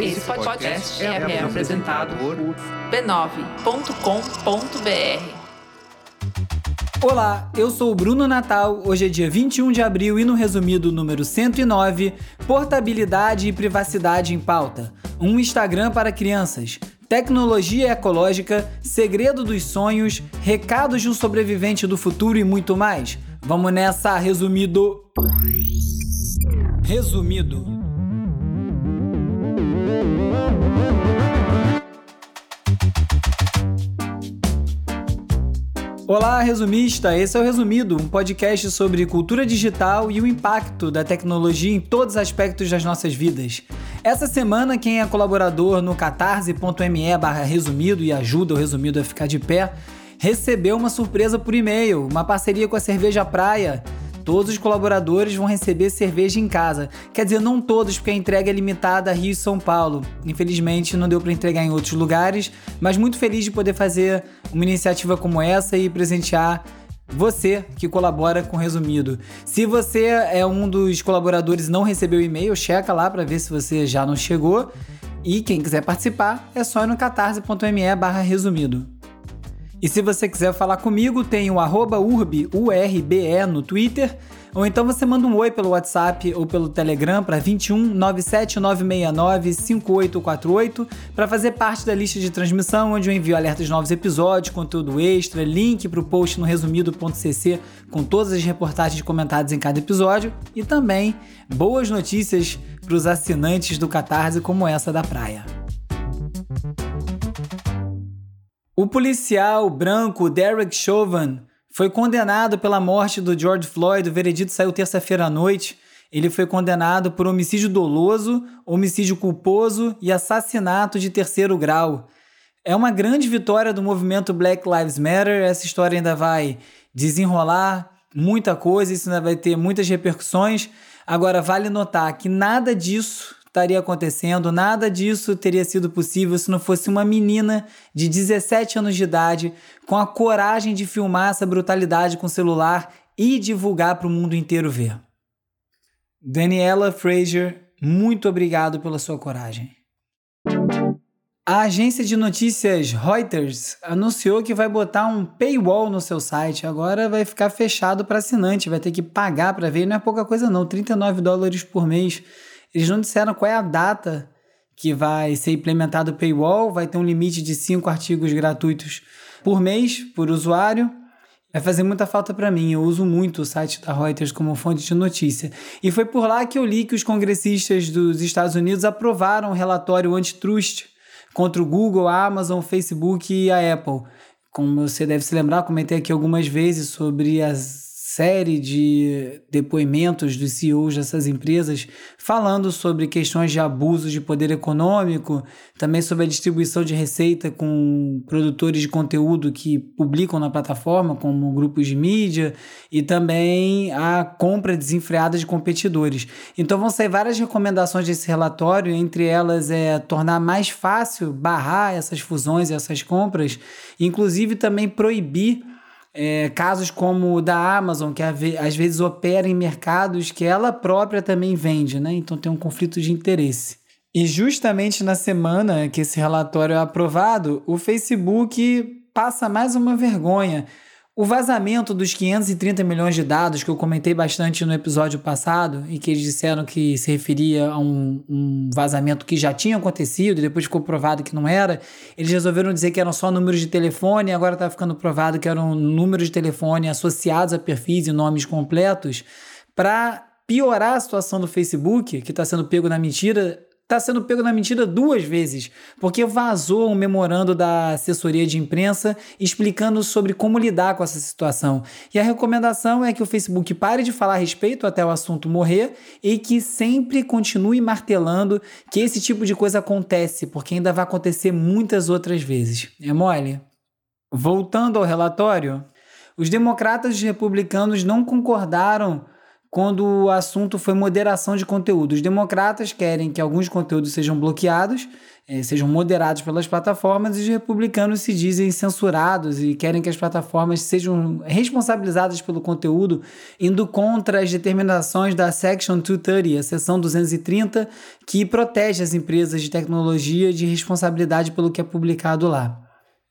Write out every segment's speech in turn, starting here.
Esse podcast é, é apresentado por b9.com.br. Olá, eu sou o Bruno Natal. Hoje é dia 21 de abril e no resumido número 109, portabilidade e privacidade em pauta. Um Instagram para crianças. Tecnologia ecológica, segredo dos sonhos, recados de um sobrevivente do futuro e muito mais. Vamos nessa, resumido. Resumido. Olá, resumista! Esse é o Resumido, um podcast sobre cultura digital e o impacto da tecnologia em todos os aspectos das nossas vidas. Essa semana, quem é colaborador no catarse.me barra resumido e ajuda o resumido a ficar de pé, recebeu uma surpresa por e-mail, uma parceria com a Cerveja Praia. Todos os colaboradores vão receber cerveja em casa. Quer dizer, não todos, porque a entrega é limitada a Rio e São Paulo. Infelizmente, não deu para entregar em outros lugares, mas muito feliz de poder fazer uma iniciativa como essa e presentear você que colabora com resumido. Se você é um dos colaboradores e não recebeu o e-mail, checa lá para ver se você já não chegou. E quem quiser participar, é só ir no catarse.me resumido. E se você quiser falar comigo, tem o arroba urbe, U-R-B-E, no Twitter. Ou então você manda um oi pelo WhatsApp ou pelo Telegram para 21 97 969 5848 para fazer parte da lista de transmissão, onde eu envio alertas de novos episódios, conteúdo extra, link para o post no resumido.cc com todas as reportagens comentadas em cada episódio e também boas notícias para os assinantes do Catarse, como essa da praia. O policial branco Derek Chauvin foi condenado pela morte do George Floyd. O veredito saiu terça-feira à noite. Ele foi condenado por homicídio doloso, homicídio culposo e assassinato de terceiro grau. É uma grande vitória do movimento Black Lives Matter. Essa história ainda vai desenrolar muita coisa, isso ainda vai ter muitas repercussões. Agora, vale notar que nada disso estaria acontecendo, nada disso teria sido possível se não fosse uma menina de 17 anos de idade com a coragem de filmar essa brutalidade com celular e divulgar para o mundo inteiro ver. Daniela Fraser, muito obrigado pela sua coragem. A agência de notícias Reuters anunciou que vai botar um paywall no seu site. Agora vai ficar fechado para assinante, vai ter que pagar para ver. Não é pouca coisa não, 39 dólares por mês. Eles não disseram qual é a data que vai ser implementado o paywall, vai ter um limite de cinco artigos gratuitos por mês por usuário. Vai fazer muita falta para mim. Eu uso muito o site da Reuters como fonte de notícia. E foi por lá que eu li que os congressistas dos Estados Unidos aprovaram um relatório antitrust contra o Google, a Amazon, o Facebook e a Apple. Como você deve se lembrar, comentei aqui algumas vezes sobre as série de depoimentos dos CEOs dessas empresas falando sobre questões de abuso de poder econômico, também sobre a distribuição de receita com produtores de conteúdo que publicam na plataforma, como grupos de mídia, e também a compra desenfreada de competidores. Então vão sair várias recomendações desse relatório, entre elas é tornar mais fácil barrar essas fusões e essas compras, inclusive também proibir é, casos como o da Amazon, que às vezes opera em mercados que ela própria também vende, né? Então tem um conflito de interesse. E justamente na semana que esse relatório é aprovado, o Facebook passa mais uma vergonha o vazamento dos 530 milhões de dados, que eu comentei bastante no episódio passado, e que eles disseram que se referia a um, um, vazamento que já tinha acontecido e depois ficou provado que não era, eles resolveram dizer que eram só números de telefone, e agora está ficando provado que eram números de telefone associados a perfis e nomes completos, para piorar a situação do Facebook, que está sendo pego na mentira, está sendo pego na mentira duas vezes, porque vazou um memorando da assessoria de imprensa explicando sobre como lidar com essa situação. E a recomendação é que o Facebook pare de falar a respeito até o assunto morrer e que sempre continue martelando que esse tipo de coisa acontece, porque ainda vai acontecer muitas outras vezes. É mole? Voltando ao relatório, os democratas e os republicanos não concordaram quando o assunto foi moderação de conteúdo. Os democratas querem que alguns conteúdos sejam bloqueados, eh, sejam moderados pelas plataformas, e os republicanos se dizem censurados e querem que as plataformas sejam responsabilizadas pelo conteúdo, indo contra as determinações da Section 230, a seção 230, que protege as empresas de tecnologia de responsabilidade pelo que é publicado lá.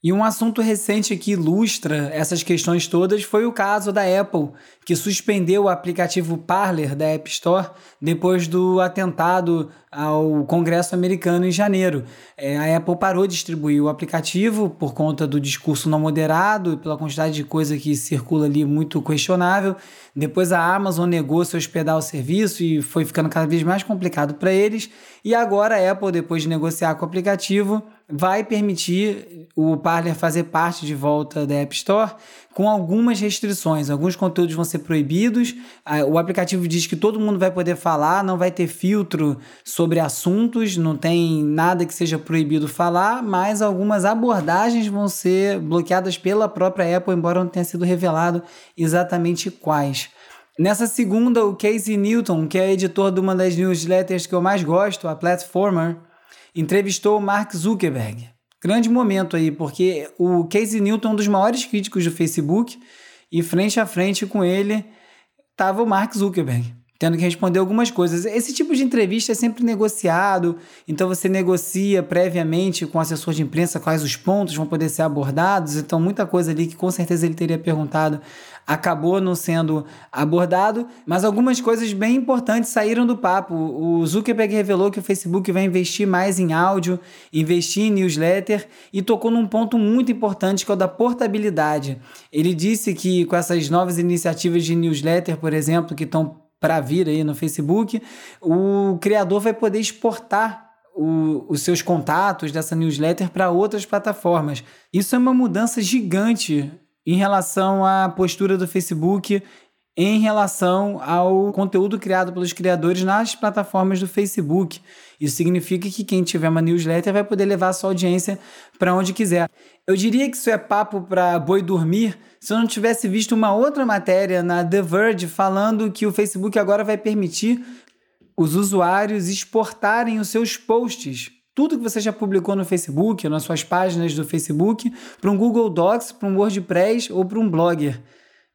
E um assunto recente que ilustra essas questões todas foi o caso da Apple, que suspendeu o aplicativo Parler da App Store depois do atentado ao Congresso americano em janeiro. É, a Apple parou de distribuir o aplicativo por conta do discurso não moderado, pela quantidade de coisa que circula ali muito questionável. Depois a Amazon negou se hospedar o serviço e foi ficando cada vez mais complicado para eles. E agora a Apple, depois de negociar com o aplicativo, vai permitir o Parler fazer parte de volta da App Store com algumas restrições. Alguns conteúdos vão ser proibidos. O aplicativo diz que todo mundo vai poder falar, não vai ter filtro sobre assuntos, não tem nada que seja proibido falar, mas algumas abordagens vão ser bloqueadas pela própria Apple, embora não tenha sido revelado exatamente quais. Nessa segunda, o Casey Newton, que é editor de uma das newsletters que eu mais gosto, a Platformer, entrevistou Mark Zuckerberg. Grande momento aí, porque o Casey Newton um dos maiores críticos do Facebook e frente a frente com ele estava o Mark Zuckerberg tendo que responder algumas coisas. Esse tipo de entrevista é sempre negociado, então você negocia previamente com o assessor de imprensa quais os pontos vão poder ser abordados, então muita coisa ali que com certeza ele teria perguntado acabou não sendo abordado, mas algumas coisas bem importantes saíram do papo. O Zuckerberg revelou que o Facebook vai investir mais em áudio, investir em newsletter e tocou num ponto muito importante que é o da portabilidade. Ele disse que com essas novas iniciativas de newsletter, por exemplo, que estão para vir aí no Facebook, o criador vai poder exportar o, os seus contatos dessa newsletter para outras plataformas. Isso é uma mudança gigante em relação à postura do Facebook em relação ao conteúdo criado pelos criadores nas plataformas do Facebook. Isso significa que quem tiver uma newsletter vai poder levar a sua audiência para onde quiser. Eu diria que isso é papo para boi dormir se eu não tivesse visto uma outra matéria na The Verge falando que o Facebook agora vai permitir os usuários exportarem os seus posts. Tudo que você já publicou no Facebook, nas suas páginas do Facebook, para um Google Docs, para um WordPress ou para um Blogger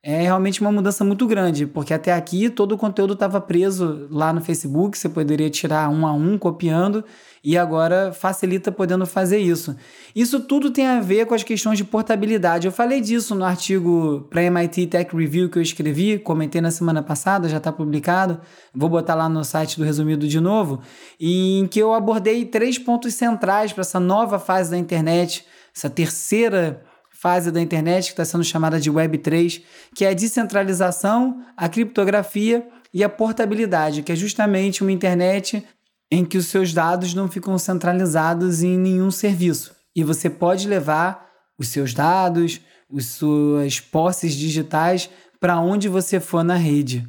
é realmente uma mudança muito grande, porque até aqui todo o conteúdo estava preso lá no Facebook, você poderia tirar um a um copiando, e agora facilita podendo fazer isso. Isso tudo tem a ver com as questões de portabilidade. Eu falei disso no artigo para MIT Tech Review que eu escrevi, comentei na semana passada, já está publicado, vou botar lá no site do Resumido de novo, em que eu abordei três pontos centrais para essa nova fase da internet, essa terceira fase da internet, que está sendo chamada de Web 3, que é a descentralização, a criptografia e a portabilidade, que é justamente uma internet em que os seus dados não ficam centralizados em nenhum serviço. E você pode levar os seus dados, as suas posses digitais para onde você for na rede.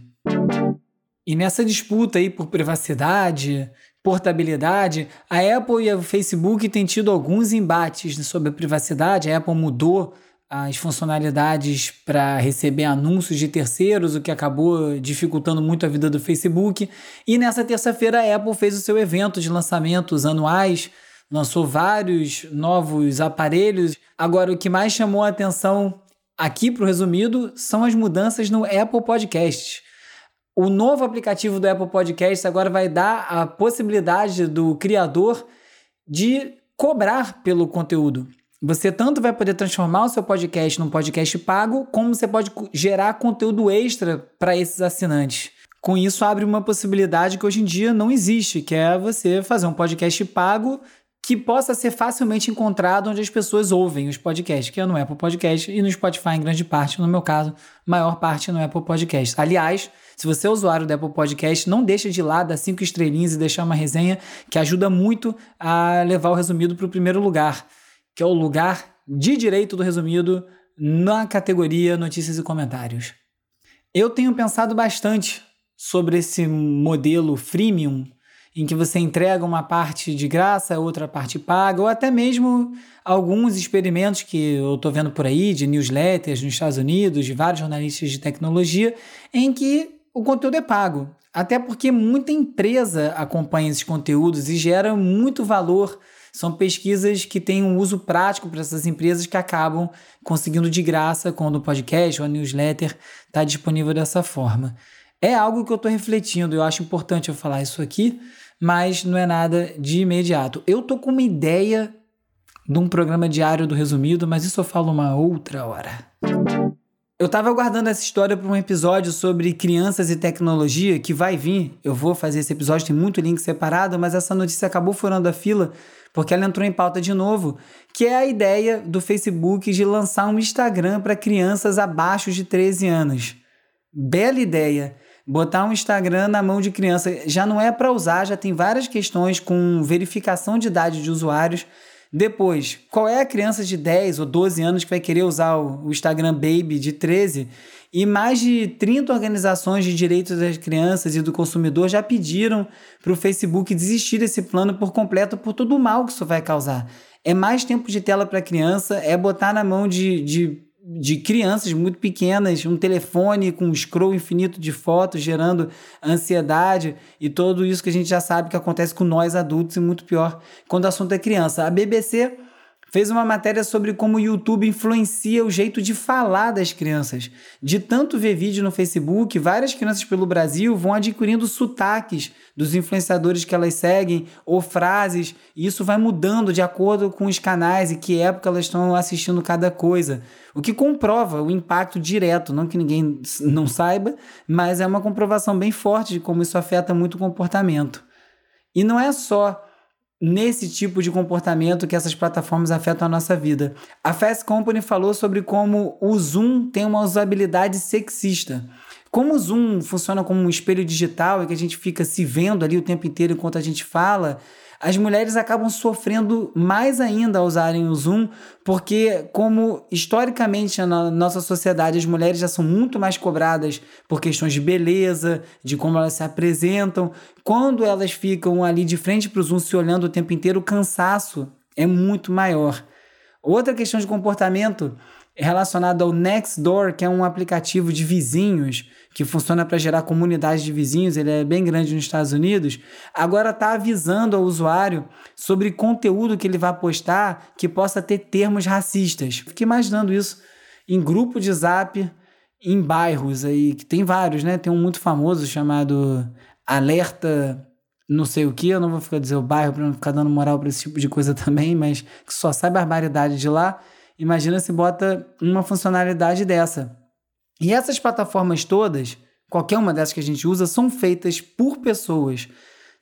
E nessa disputa aí por privacidade, portabilidade, a Apple e o Facebook têm tido alguns embates sobre a privacidade. A Apple mudou as funcionalidades para receber anúncios de terceiros, o que acabou dificultando muito a vida do Facebook. E nessa terça-feira a Apple fez o seu evento de lançamentos anuais, lançou vários novos aparelhos. Agora, o que mais chamou a atenção aqui para o resumido são as mudanças no Apple Podcasts. O novo aplicativo do Apple Podcasts agora vai dar a possibilidade do criador de cobrar pelo conteúdo. Você tanto vai poder transformar o seu podcast num podcast pago, como você pode gerar conteúdo extra para esses assinantes. Com isso, abre uma possibilidade que hoje em dia não existe, que é você fazer um podcast pago que possa ser facilmente encontrado onde as pessoas ouvem os podcasts, que é no Apple Podcast e no Spotify em grande parte, no meu caso, maior parte no Apple Podcast. Aliás, se você é usuário do Apple Podcast, não deixa de lá dar cinco estrelinhas e deixar uma resenha que ajuda muito a levar o resumido para o primeiro lugar, que é o lugar de direito do resumido na categoria notícias e comentários. Eu tenho pensado bastante sobre esse modelo freemium em que você entrega uma parte de graça, outra parte paga, ou até mesmo alguns experimentos que eu estou vendo por aí, de newsletters nos Estados Unidos, de vários jornalistas de tecnologia, em que o conteúdo é pago. Até porque muita empresa acompanha esses conteúdos e gera muito valor. São pesquisas que têm um uso prático para essas empresas que acabam conseguindo de graça quando o podcast ou a newsletter está disponível dessa forma. É algo que eu estou refletindo, eu acho importante eu falar isso aqui, mas não é nada de imediato. Eu tô com uma ideia de um programa diário do Resumido, mas isso eu falo uma outra hora. Eu tava aguardando essa história para um episódio sobre crianças e tecnologia que vai vir. Eu vou fazer esse episódio, tem muito link separado, mas essa notícia acabou furando a fila porque ela entrou em pauta de novo, que é a ideia do Facebook de lançar um Instagram para crianças abaixo de 13 anos. Bela ideia. Botar um Instagram na mão de criança já não é para usar, já tem várias questões com verificação de idade de usuários depois, qual é a criança de 10 ou 12 anos que vai querer usar o Instagram Baby de 13? E mais de 30 organizações de direitos das crianças e do consumidor já pediram para o Facebook desistir desse plano por completo por todo o mal que isso vai causar. É mais tempo de tela para a criança, é botar na mão de, de de crianças muito pequenas, um telefone com um scroll infinito de fotos, gerando ansiedade e tudo isso que a gente já sabe que acontece com nós adultos e muito pior quando o assunto é criança. A BBC fez uma matéria sobre como o YouTube influencia o jeito de falar das crianças. De tanto ver vídeo no Facebook, várias crianças pelo Brasil vão adquirindo sotaques dos influenciadores que elas seguem ou frases, e isso vai mudando de acordo com os canais e que época elas estão assistindo cada coisa. O que comprova o impacto direto, não que ninguém não saiba, mas é uma comprovação bem forte de como isso afeta muito o comportamento. E não é só nesse tipo de comportamento que essas plataformas afetam a nossa vida. A Fast Company falou sobre como o Zoom tem uma usabilidade sexista. Como o Zoom funciona como um espelho digital e que a gente fica se vendo ali o tempo inteiro enquanto a gente fala, as mulheres acabam sofrendo mais ainda ao usarem o Zoom, porque, como historicamente na nossa sociedade as mulheres já são muito mais cobradas por questões de beleza, de como elas se apresentam, quando elas ficam ali de frente para o Zoom se olhando o tempo inteiro, o cansaço é muito maior. Outra questão de comportamento relacionada ao Nextdoor, que é um aplicativo de vizinhos que funciona para gerar comunidades de vizinhos, ele é bem grande nos Estados Unidos, agora está avisando ao usuário sobre conteúdo que ele vai postar que possa ter termos racistas. Fiquei imaginando isso em grupo de zap em bairros aí, que tem vários, né? Tem um muito famoso chamado Alerta não sei o que, eu não vou ficar dizer o bairro para não ficar dando moral para esse tipo de coisa também, mas que só sai barbaridade de lá. Imagina se bota uma funcionalidade dessa. E essas plataformas todas, qualquer uma dessas que a gente usa, são feitas por pessoas,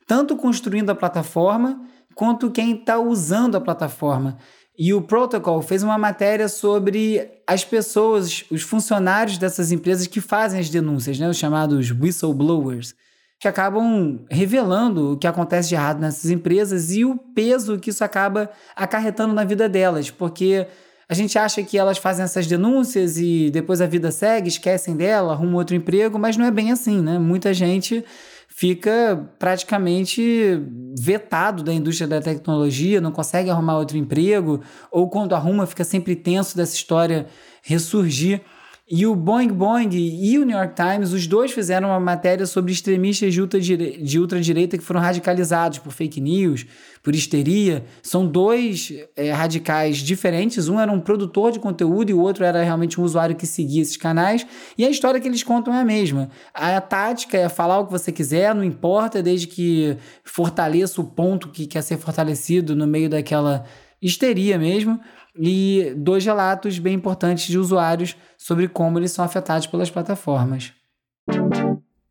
tanto construindo a plataforma quanto quem está usando a plataforma. E o Protocol fez uma matéria sobre as pessoas, os funcionários dessas empresas que fazem as denúncias, né? os chamados whistleblowers, que acabam revelando o que acontece de errado nessas empresas e o peso que isso acaba acarretando na vida delas, porque a gente acha que elas fazem essas denúncias e depois a vida segue, esquecem dela, arrumam outro emprego, mas não é bem assim, né? Muita gente fica praticamente vetado da indústria da tecnologia, não consegue arrumar outro emprego, ou quando arruma fica sempre tenso dessa história ressurgir. E o Boing Boing e o New York Times, os dois fizeram uma matéria sobre extremistas de ultradireita, de ultradireita que foram radicalizados por fake news, por histeria. São dois é, radicais diferentes. Um era um produtor de conteúdo e o outro era realmente um usuário que seguia esses canais. E a história que eles contam é a mesma. A tática é falar o que você quiser, não importa, desde que fortaleça o ponto que quer ser fortalecido no meio daquela histeria mesmo e dois relatos bem importantes de usuários sobre como eles são afetados pelas plataformas.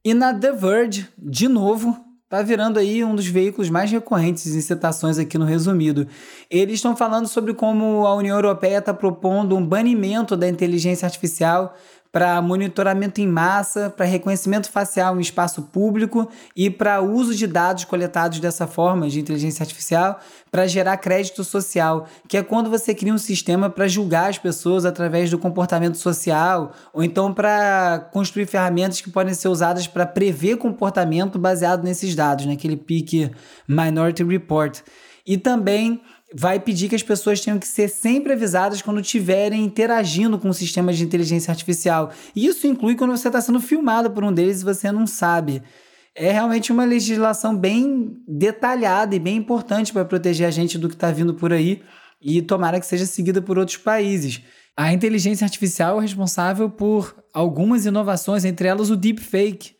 E na The Verge, de novo, tá virando aí um dos veículos mais recorrentes em citações aqui no resumido. Eles estão falando sobre como a União Europeia está propondo um banimento da inteligência artificial para monitoramento em massa, para reconhecimento facial em espaço público e para uso de dados coletados dessa forma de inteligência artificial para gerar crédito social, que é quando você cria um sistema para julgar as pessoas através do comportamento social, ou então para construir ferramentas que podem ser usadas para prever comportamento baseado nesses dados, naquele pique Minority Report. E também vai pedir que as pessoas tenham que ser sempre avisadas quando estiverem interagindo com sistemas de inteligência artificial. E isso inclui quando você está sendo filmado por um deles e você não sabe. É realmente uma legislação bem detalhada e bem importante para proteger a gente do que está vindo por aí e tomara que seja seguida por outros países. A inteligência artificial é responsável por algumas inovações, entre elas o deepfake,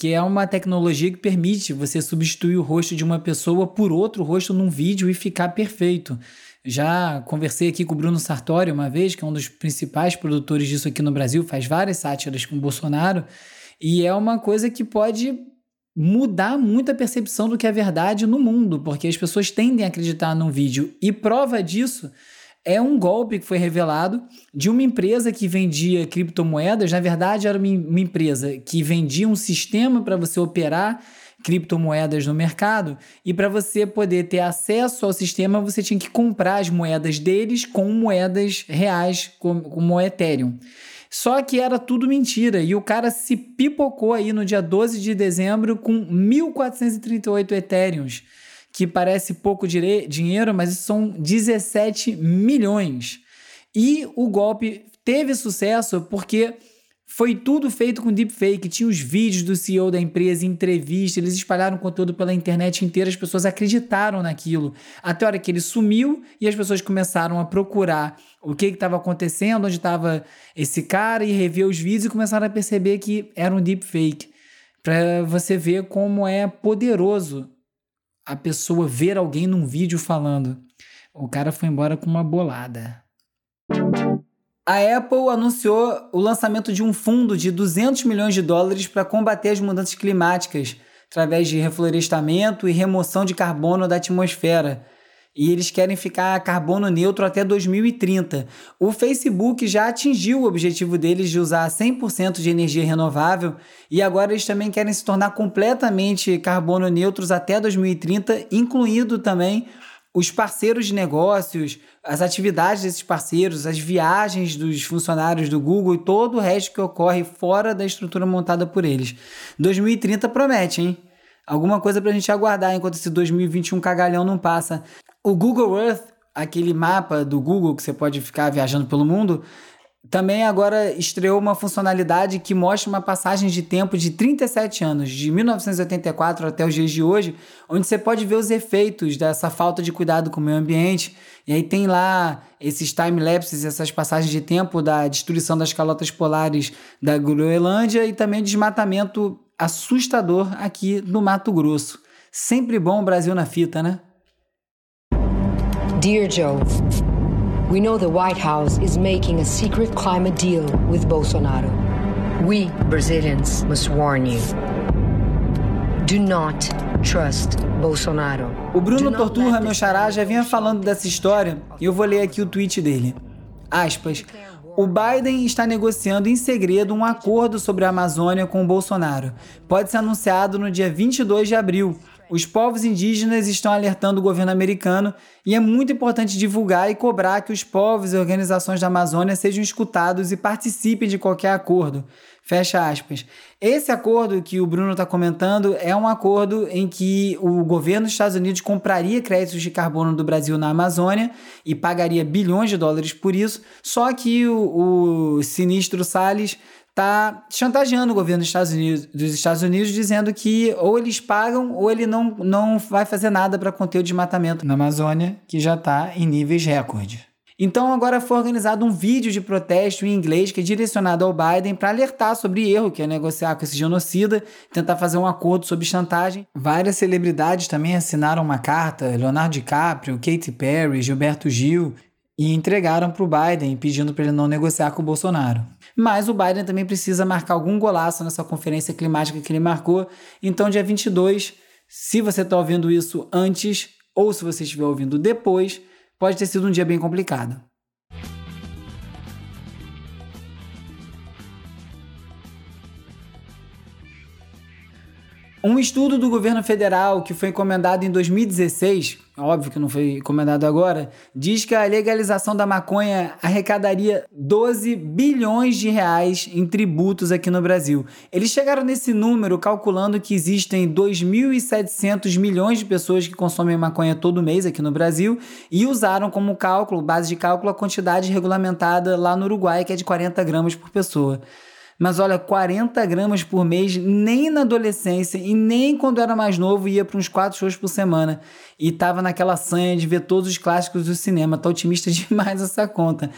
que é uma tecnologia que permite você substituir o rosto de uma pessoa por outro rosto num vídeo e ficar perfeito. Já conversei aqui com o Bruno Sartori uma vez, que é um dos principais produtores disso aqui no Brasil, faz várias sátiras com o Bolsonaro, e é uma coisa que pode mudar muito a percepção do que é verdade no mundo, porque as pessoas tendem a acreditar num vídeo. E prova disso é um golpe que foi revelado de uma empresa que vendia criptomoedas. Na verdade, era uma empresa que vendia um sistema para você operar criptomoedas no mercado e para você poder ter acesso ao sistema você tinha que comprar as moedas deles com moedas reais como o Ethereum. Só que era tudo mentira e o cara se pipocou aí no dia 12 de dezembro com 1438 Ethereums que parece pouco dinheiro, mas são 17 milhões. E o golpe teve sucesso porque foi tudo feito com deepfake. Tinha os vídeos do CEO da empresa, entrevista, eles espalharam conteúdo pela internet inteira, as pessoas acreditaram naquilo. Até a hora que ele sumiu e as pessoas começaram a procurar o que estava acontecendo, onde estava esse cara e rever os vídeos e começaram a perceber que era um deepfake. Para você ver como é poderoso a pessoa ver alguém num vídeo falando. O cara foi embora com uma bolada. A Apple anunciou o lançamento de um fundo de 200 milhões de dólares para combater as mudanças climáticas através de reflorestamento e remoção de carbono da atmosfera e eles querem ficar carbono neutro até 2030. O Facebook já atingiu o objetivo deles de usar 100% de energia renovável e agora eles também querem se tornar completamente carbono neutros até 2030, incluindo também os parceiros de negócios, as atividades desses parceiros, as viagens dos funcionários do Google e todo o resto que ocorre fora da estrutura montada por eles. 2030 promete, hein? Alguma coisa para a gente aguardar enquanto esse 2021 cagalhão não passa. O Google Earth, aquele mapa do Google que você pode ficar viajando pelo mundo, também agora estreou uma funcionalidade que mostra uma passagem de tempo de 37 anos, de 1984 até os dias de hoje, onde você pode ver os efeitos dessa falta de cuidado com o meio ambiente. E aí tem lá esses time-lapses, essas passagens de tempo da destruição das calotas polares da Groenlândia e também desmatamento assustador aqui no Mato Grosso. Sempre bom o Brasil na fita, né? Dear Joe, we know the White House is making a secret climate deal with Bolsonaro. We, Brazilians, must warn you. Do not trust Bolsonaro. O Bruno Torturra, meu xará, já vinha falando dessa história e eu vou ler aqui o tweet dele. Aspas. O Biden está negociando em segredo um acordo sobre a Amazônia com o Bolsonaro. Pode ser anunciado no dia 22 de abril, os povos indígenas estão alertando o governo americano e é muito importante divulgar e cobrar que os povos e organizações da Amazônia sejam escutados e participem de qualquer acordo. Fecha aspas. Esse acordo que o Bruno está comentando é um acordo em que o governo dos Estados Unidos compraria créditos de carbono do Brasil na Amazônia e pagaria bilhões de dólares por isso, só que o, o sinistro Salles está chantageando o governo dos Estados, Unidos, dos Estados Unidos, dizendo que ou eles pagam ou ele não, não vai fazer nada para conter o desmatamento na Amazônia, que já está em níveis recorde. Então agora foi organizado um vídeo de protesto em inglês que é direcionado ao Biden para alertar sobre erro, que é negociar com esse genocida, tentar fazer um acordo sobre chantagem. Várias celebridades também assinaram uma carta, Leonardo DiCaprio, Katy Perry, Gilberto Gil, e entregaram para o Biden pedindo para ele não negociar com o Bolsonaro. Mas o Biden também precisa marcar algum golaço nessa conferência climática que ele marcou. Então, dia 22, se você está ouvindo isso antes ou se você estiver ouvindo depois, pode ter sido um dia bem complicado. Um estudo do governo federal que foi encomendado em 2016, óbvio que não foi encomendado agora, diz que a legalização da maconha arrecadaria 12 bilhões de reais em tributos aqui no Brasil. Eles chegaram nesse número calculando que existem 2.700 milhões de pessoas que consomem maconha todo mês aqui no Brasil e usaram como cálculo, base de cálculo, a quantidade regulamentada lá no Uruguai, que é de 40 gramas por pessoa. Mas olha, 40 gramas por mês, nem na adolescência e nem quando era mais novo ia para uns 4 shows por semana. E tava naquela sanha de ver todos os clássicos do cinema. Tá otimista demais essa conta.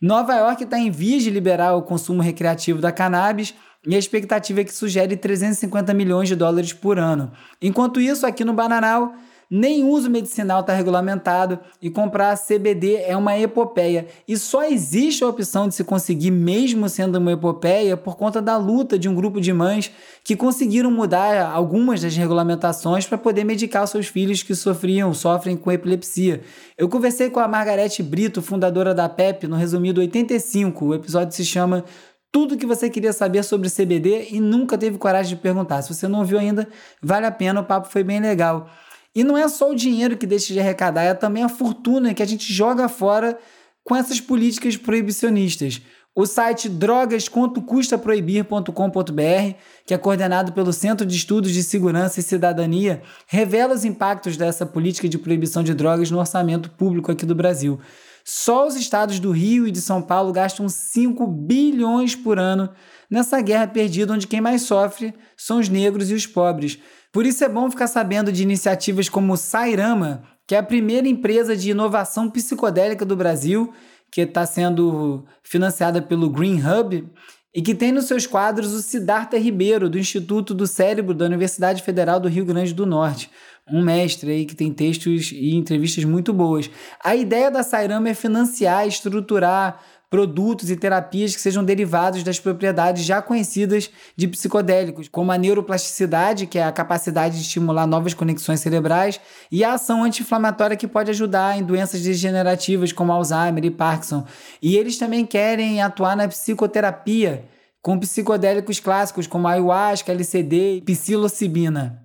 Nova York está em vias de liberar o consumo recreativo da cannabis e a expectativa é que sugere 350 milhões de dólares por ano. Enquanto isso, aqui no Bananal, nem uso medicinal está regulamentado e comprar CBD é uma epopeia. E só existe a opção de se conseguir, mesmo sendo uma epopeia, por conta da luta de um grupo de mães que conseguiram mudar algumas das regulamentações para poder medicar seus filhos que sofriam, sofrem com epilepsia. Eu conversei com a Margarete Brito, fundadora da PEP, no resumido 85. O episódio se chama tudo que você queria saber sobre CBD e nunca teve coragem de perguntar. Se você não ouviu ainda, vale a pena, o papo foi bem legal. E não é só o dinheiro que deixa de arrecadar, é também a fortuna que a gente joga fora com essas políticas proibicionistas. O site drogasquantocustaproibir.com.br, que é coordenado pelo Centro de Estudos de Segurança e Cidadania, revela os impactos dessa política de proibição de drogas no orçamento público aqui do Brasil. Só os estados do Rio e de São Paulo gastam 5 bilhões por ano nessa guerra perdida onde quem mais sofre são os negros e os pobres. Por isso é bom ficar sabendo de iniciativas como o Sairama, que é a primeira empresa de inovação psicodélica do Brasil, que está sendo financiada pelo Green Hub e que tem nos seus quadros o Siddhartha Ribeiro, do Instituto do Cérebro da Universidade Federal do Rio Grande do Norte. Um mestre aí que tem textos e entrevistas muito boas. A ideia da Sairama é financiar, estruturar produtos e terapias que sejam derivados das propriedades já conhecidas de psicodélicos, como a neuroplasticidade, que é a capacidade de estimular novas conexões cerebrais, e a ação anti-inflamatória que pode ajudar em doenças degenerativas como Alzheimer e Parkinson. E eles também querem atuar na psicoterapia com psicodélicos clássicos como ayahuasca, LCD e psilocibina.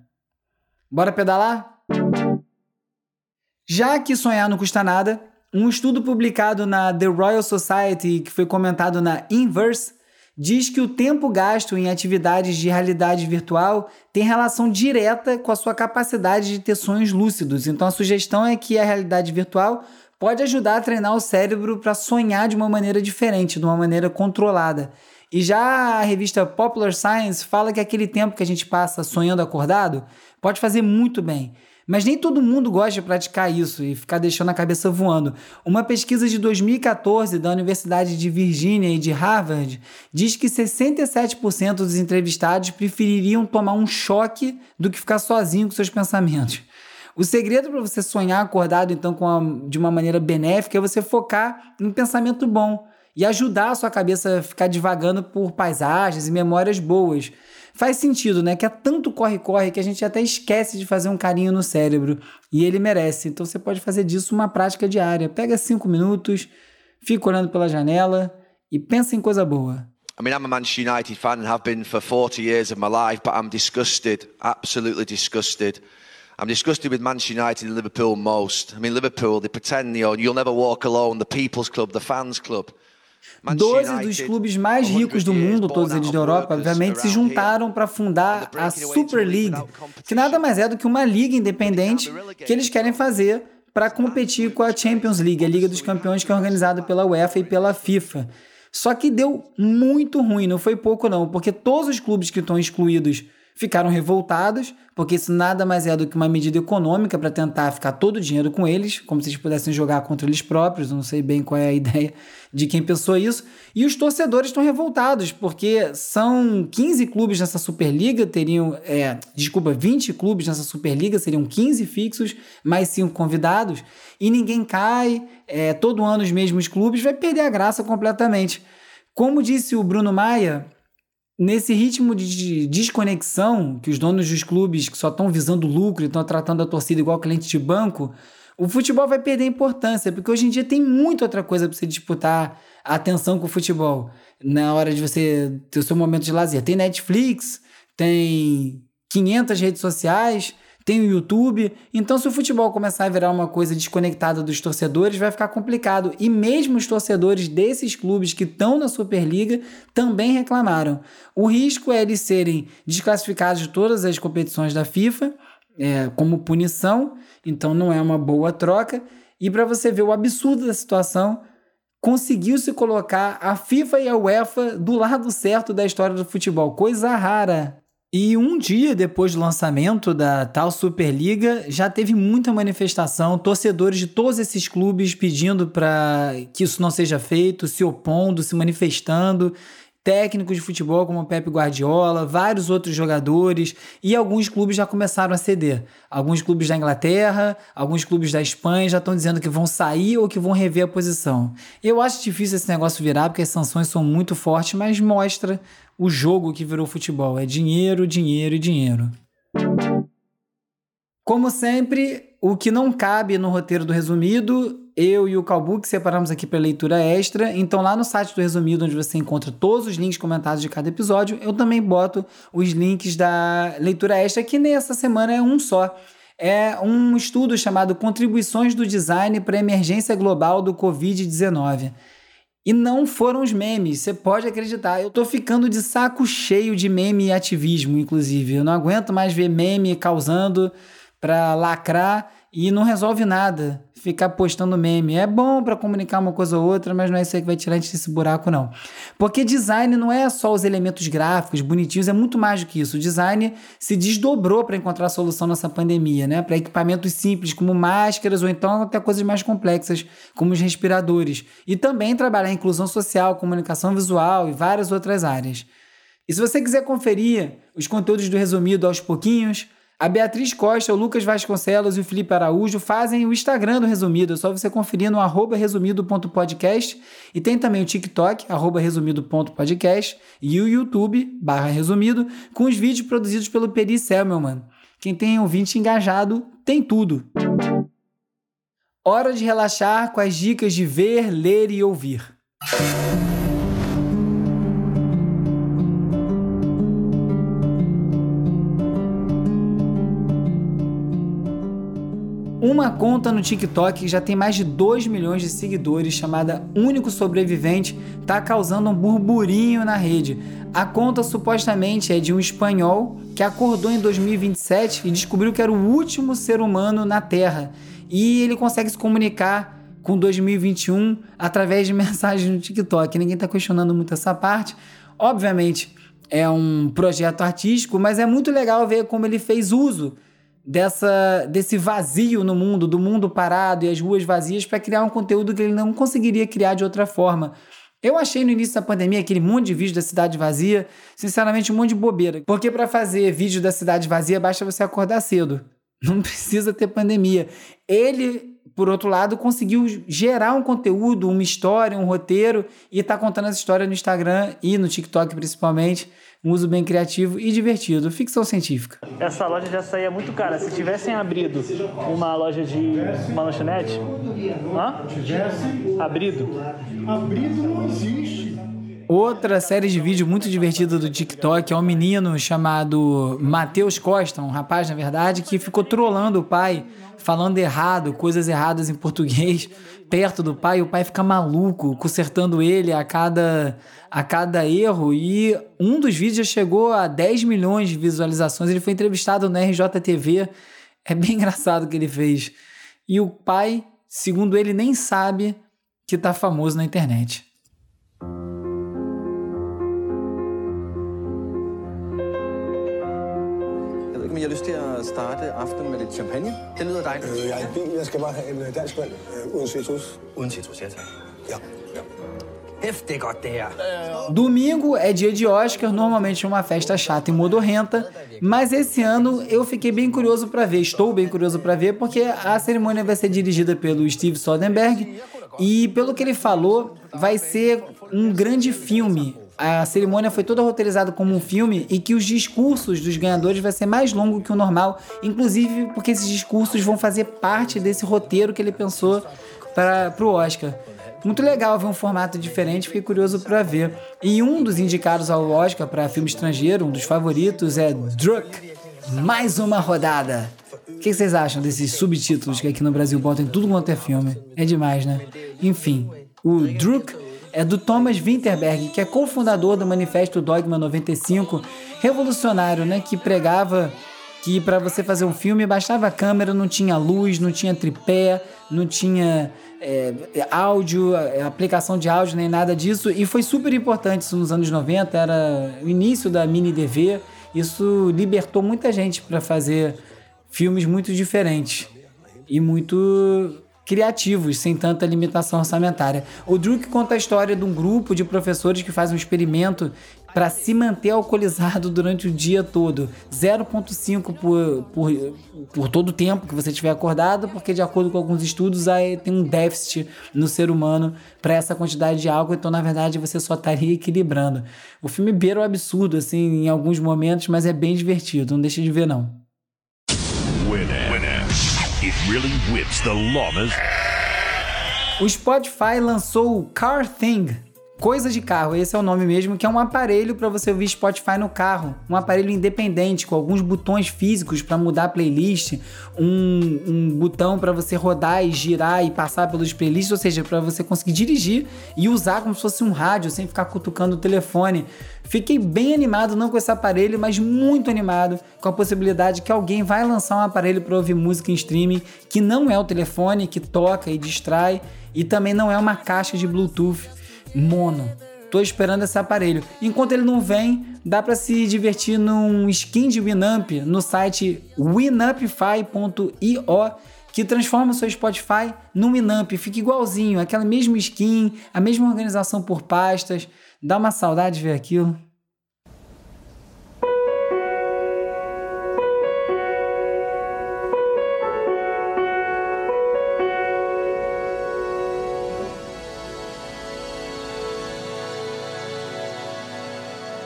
Bora pedalar? Já que sonhar não custa nada, um estudo publicado na The Royal Society, que foi comentado na Inverse, diz que o tempo gasto em atividades de realidade virtual tem relação direta com a sua capacidade de ter sonhos lúcidos. Então a sugestão é que a realidade virtual pode ajudar a treinar o cérebro para sonhar de uma maneira diferente, de uma maneira controlada. E já a revista Popular Science fala que aquele tempo que a gente passa sonhando acordado pode fazer muito bem. Mas nem todo mundo gosta de praticar isso e ficar deixando a cabeça voando. Uma pesquisa de 2014 da Universidade de Virgínia e de Harvard diz que 67% dos entrevistados prefeririam tomar um choque do que ficar sozinho com seus pensamentos. O segredo para você sonhar acordado, então, a, de uma maneira benéfica, é você focar em pensamento bom e ajudar a sua cabeça a ficar divagando por paisagens e memórias boas faz sentido, né? Que é tanto corre-corre que a gente até esquece de fazer um carinho no cérebro. E ele merece. Então você pode fazer disso uma prática diária. Pega cinco minutos, fica olhando pela janela e pensa em coisa boa. I mean, I'm a Manchester United fan and have been for 40 years of my life, but I'm disgusted, absolutely disgusted. I'm disgusted with Manchester United and Liverpool most. I mean, Liverpool, they pretend, you know, you'll never walk alone, the people's club, the fans club. 12 dos clubes mais ricos do mundo, todos eles da Europa, obviamente, se juntaram para fundar a Super League, que nada mais é do que uma liga independente que eles querem fazer para competir com a Champions League, a Liga dos Campeões que é organizada pela UEFA e pela FIFA. Só que deu muito ruim, não foi pouco não, porque todos os clubes que estão excluídos ficaram revoltados, porque isso nada mais é do que uma medida econômica para tentar ficar todo o dinheiro com eles, como se eles pudessem jogar contra eles próprios, não sei bem qual é a ideia de quem pensou isso. E os torcedores estão revoltados, porque são 15 clubes nessa Superliga, teriam, é, desculpa, 20 clubes nessa Superliga, seriam 15 fixos, mais 5 convidados, e ninguém cai, é, todo ano os mesmos clubes, vai perder a graça completamente. Como disse o Bruno Maia, nesse ritmo de desconexão que os donos dos clubes que só estão visando lucro e estão tratando a torcida igual cliente de banco, o futebol vai perder importância, porque hoje em dia tem muita outra coisa para você disputar a atenção com o futebol na hora de você ter o seu momento de lazer. Tem Netflix, tem 500 redes sociais, tem o YouTube. Então, se o futebol começar a virar uma coisa desconectada dos torcedores, vai ficar complicado. E mesmo os torcedores desses clubes que estão na Superliga também reclamaram. O risco é eles serem desclassificados de todas as competições da FIFA, é, como punição. Então, não é uma boa troca. E para você ver o absurdo da situação, conseguiu se colocar a FIFA e a UEFA do lado certo da história do futebol. Coisa rara. E um dia depois do lançamento da tal Superliga, já teve muita manifestação, torcedores de todos esses clubes pedindo para que isso não seja feito, se opondo, se manifestando técnicos de futebol como Pepe Guardiola, vários outros jogadores e alguns clubes já começaram a ceder. Alguns clubes da Inglaterra, alguns clubes da Espanha já estão dizendo que vão sair ou que vão rever a posição. Eu acho difícil esse negócio virar porque as sanções são muito fortes, mas mostra o jogo que virou futebol. É dinheiro, dinheiro e dinheiro. Como sempre, o que não cabe no roteiro do resumido, eu e o Calbook separamos aqui para leitura extra. Então, lá no site do resumido, onde você encontra todos os links comentados de cada episódio, eu também boto os links da leitura extra, que nessa semana é um só. É um estudo chamado Contribuições do Design para a Emergência Global do Covid-19. E não foram os memes, você pode acreditar. Eu tô ficando de saco cheio de meme e ativismo, inclusive. Eu não aguento mais ver meme causando para lacrar e não resolve nada. Ficar postando meme é bom para comunicar uma coisa ou outra, mas não é isso aí que vai tirar a gente desse buraco, não. Porque design não é só os elementos gráficos bonitinhos, é muito mais do que isso. O design se desdobrou para encontrar a solução nessa pandemia, né? Para equipamentos simples como máscaras ou então até coisas mais complexas como os respiradores. E também trabalhar inclusão social, comunicação visual e várias outras áreas. E se você quiser conferir os conteúdos do resumido aos pouquinhos, a Beatriz Costa, o Lucas Vasconcelos e o Felipe Araújo fazem o Instagram do Resumido. É só você conferir no arroba resumido.podcast. E tem também o TikTok, arroba resumido.podcast, e o YouTube, barra resumido, com os vídeos produzidos pelo Peri Selmelman. Quem tem ouvinte engajado, tem tudo. Hora de relaxar com as dicas de ver, ler e ouvir. Uma conta no TikTok que já tem mais de 2 milhões de seguidores, chamada Único Sobrevivente, está causando um burburinho na rede. A conta supostamente é de um espanhol que acordou em 2027 e descobriu que era o último ser humano na Terra. E ele consegue se comunicar com 2021 através de mensagens no TikTok. Ninguém está questionando muito essa parte. Obviamente é um projeto artístico, mas é muito legal ver como ele fez uso dessa desse vazio no mundo, do mundo parado e as ruas vazias para criar um conteúdo que ele não conseguiria criar de outra forma. Eu achei no início da pandemia aquele monte de vídeo da cidade vazia, sinceramente um monte de bobeira. Porque para fazer vídeo da cidade vazia basta você acordar cedo. Não precisa ter pandemia. Ele, por outro lado, conseguiu gerar um conteúdo, uma história, um roteiro e está contando essa história no Instagram e no TikTok principalmente um uso bem criativo e divertido. Ficção científica. Essa loja já saía muito cara. Se tivessem abrido uma loja de uma lanchonete, hã? Tivesse Abrido. abrido não existe. Outra série de vídeo muito divertida do TikTok é um menino chamado Matheus Costa, um rapaz, na verdade, que ficou trolando o pai, falando errado, coisas erradas em português, perto do pai, o pai fica maluco, consertando ele a cada, a cada erro. E um dos vídeos já chegou a 10 milhões de visualizações. Ele foi entrevistado no RJTV. É bem engraçado o que ele fez. E o pai, segundo ele, nem sabe que tá famoso na internet. Jeg om I har lyst til at starte aftenen med lidt champagne. Det lyder dejligt. Øh, Jeg er i bil. Jeg skal bare have en øh, dansk vand øh, uden citrus. Uden citrus, ja tak. Ja. Er. Domingo é dia de Oscar, normalmente é uma festa chata e modorrenta, mas esse ano eu fiquei bem curioso para ver, estou bem curioso para ver, porque a cerimônia vai ser dirigida pelo Steve Soderbergh e, pelo que ele falou, vai ser um grande filme. A cerimônia foi toda roteirizada como um filme e que os discursos dos ganhadores vai ser mais longo que o normal, inclusive porque esses discursos vão fazer parte desse roteiro que ele pensou para o Oscar. Muito legal ver um formato diferente, fiquei curioso para ver. E um dos indicados ao Oscar para filme estrangeiro, um dos favoritos, é Druk, mais uma rodada. O que vocês acham desses subtítulos que aqui no Brasil botam em tudo quanto é filme? É demais, né? Enfim, o Druk é do Thomas Winterberg, que é cofundador do Manifesto Dogma 95, revolucionário, né, que pregava que para você fazer um filme bastava a câmera, não tinha luz, não tinha tripé, não tinha é, áudio, é, aplicação de áudio, nem nada disso. E foi super importante isso nos anos 90, era o início da mini DV. Isso libertou muita gente para fazer filmes muito diferentes e muito criativos, sem tanta limitação orçamentária. O Druk conta a história de um grupo de professores que faz um experimento para se manter alcoolizado durante o dia todo. 0,5 por, por, por todo o tempo que você estiver acordado, porque de acordo com alguns estudos aí tem um déficit no ser humano para essa quantidade de álcool, então na verdade você só estaria equilibrando. O filme beira o absurdo assim em alguns momentos, mas é bem divertido, não deixe de ver não. Really whips the llamas. O Spotify lançou o Car Thing, Coisa de carro, esse é o nome mesmo, que é um aparelho para você ouvir Spotify no carro. Um aparelho independente, com alguns botões físicos para mudar a playlist, um, um botão para você rodar e girar e passar pelos playlists, ou seja, para você conseguir dirigir e usar como se fosse um rádio, sem ficar cutucando o telefone. Fiquei bem animado, não com esse aparelho, mas muito animado com a possibilidade que alguém vai lançar um aparelho para ouvir música em streaming que não é o telefone, que toca e distrai, e também não é uma caixa de Bluetooth mono. Tô esperando esse aparelho. Enquanto ele não vem, dá para se divertir num skin de Winamp no site winampify.io que transforma o seu Spotify num Winamp. Fica igualzinho, aquela mesma skin, a mesma organização por pastas. Dá uma saudade ver aquilo.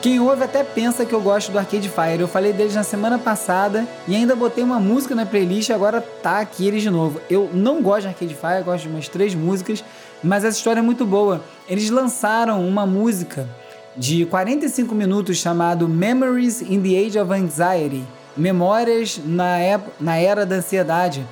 Quem ouve até pensa que eu gosto do Arcade Fire. Eu falei deles na semana passada e ainda botei uma música na playlist e agora tá aqui eles de novo. Eu não gosto de Arcade Fire, gosto de umas três músicas, mas essa história é muito boa. Eles lançaram uma música de 45 minutos chamado Memories in the Age of Anxiety Memórias na, na Era da Ansiedade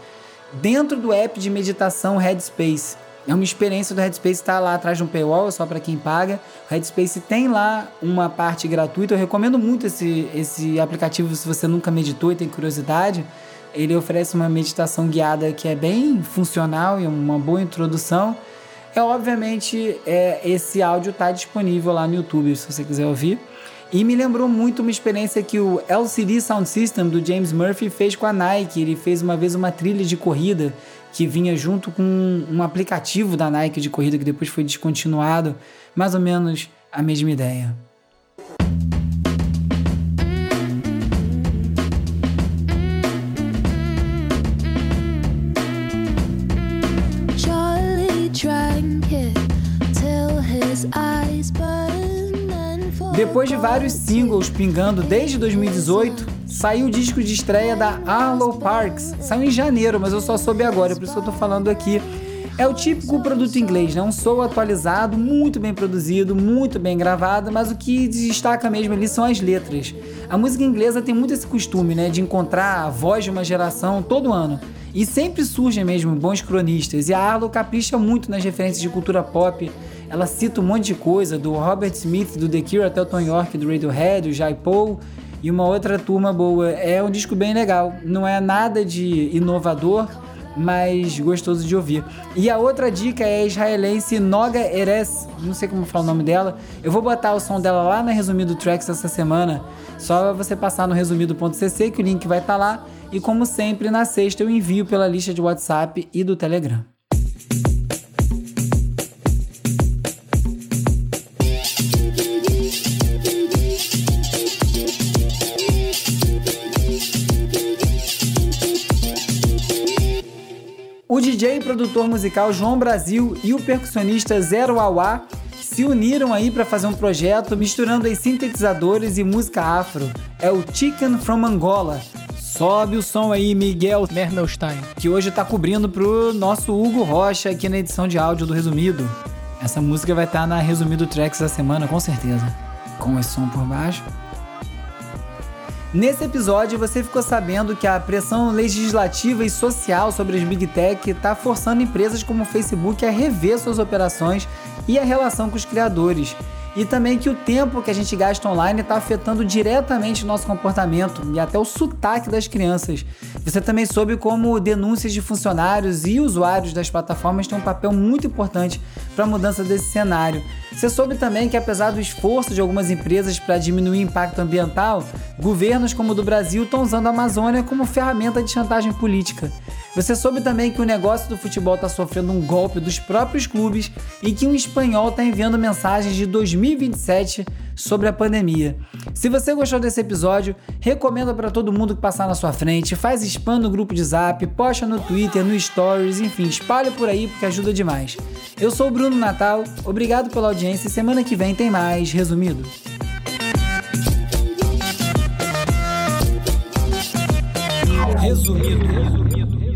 dentro do app de meditação Headspace. É uma experiência do Headspace, está lá atrás de um paywall, só para quem paga. O Headspace tem lá uma parte gratuita. Eu recomendo muito esse, esse aplicativo se você nunca meditou e tem curiosidade. Ele oferece uma meditação guiada que é bem funcional e uma boa introdução. É obviamente é, esse áudio está disponível lá no YouTube se você quiser ouvir. E me lembrou muito uma experiência que o LCD Sound System do James Murphy fez com a Nike. Ele fez uma vez uma trilha de corrida que vinha junto com um aplicativo da Nike de corrida que depois foi descontinuado. Mais ou menos a mesma ideia. Depois de vários singles pingando desde 2018, saiu o disco de estreia da Arlo Parks. Saiu em janeiro, mas eu só soube agora, por isso eu tô falando aqui. É o típico produto inglês, né? Um som atualizado, muito bem produzido, muito bem gravado, mas o que destaca mesmo ali são as letras. A música inglesa tem muito esse costume, né? De encontrar a voz de uma geração todo ano. E sempre surgem mesmo bons cronistas. E a Arlo capricha muito nas referências de cultura pop, ela cita um monte de coisa, do Robert Smith, do The Cure até o Tom York, do Radiohead, o Jai Paul e uma outra turma boa. É um disco bem legal. Não é nada de inovador, mas gostoso de ouvir. E a outra dica é a israelense Noga Eres, não sei como falar o nome dela. Eu vou botar o som dela lá na Resumido Tracks essa semana. Só você passar no resumido.cc que o link vai estar tá lá. E como sempre, na sexta eu envio pela lista de WhatsApp e do Telegram. Produtor musical João Brasil e o percussionista Zero Awa se uniram aí para fazer um projeto misturando aí sintetizadores e música afro. É o Chicken from Angola. Sobe o som aí, Miguel Mermelstein, que hoje está cobrindo pro nosso Hugo Rocha aqui na edição de áudio do Resumido. Essa música vai estar tá na Resumido Tracks da semana, com certeza. Com esse som por baixo. Nesse episódio, você ficou sabendo que a pressão legislativa e social sobre as Big Tech está forçando empresas como o Facebook a rever suas operações e a relação com os criadores. E também que o tempo que a gente gasta online está afetando diretamente o nosso comportamento e até o sotaque das crianças. Você também soube como denúncias de funcionários e usuários das plataformas têm um papel muito importante para a mudança desse cenário. Você soube também que, apesar do esforço de algumas empresas para diminuir o impacto ambiental, governos como o do Brasil estão usando a Amazônia como ferramenta de chantagem política. Você soube também que o negócio do futebol está sofrendo um golpe dos próprios clubes e que um espanhol está enviando mensagens de 2027 sobre a pandemia. Se você gostou desse episódio, recomenda para todo mundo que passar na sua frente, faz spam no grupo de zap, posta no Twitter, no Stories, enfim, espalha por aí porque ajuda demais. Eu sou o Bruno Natal, obrigado pela audiência e semana que vem tem mais resumido. Resumido.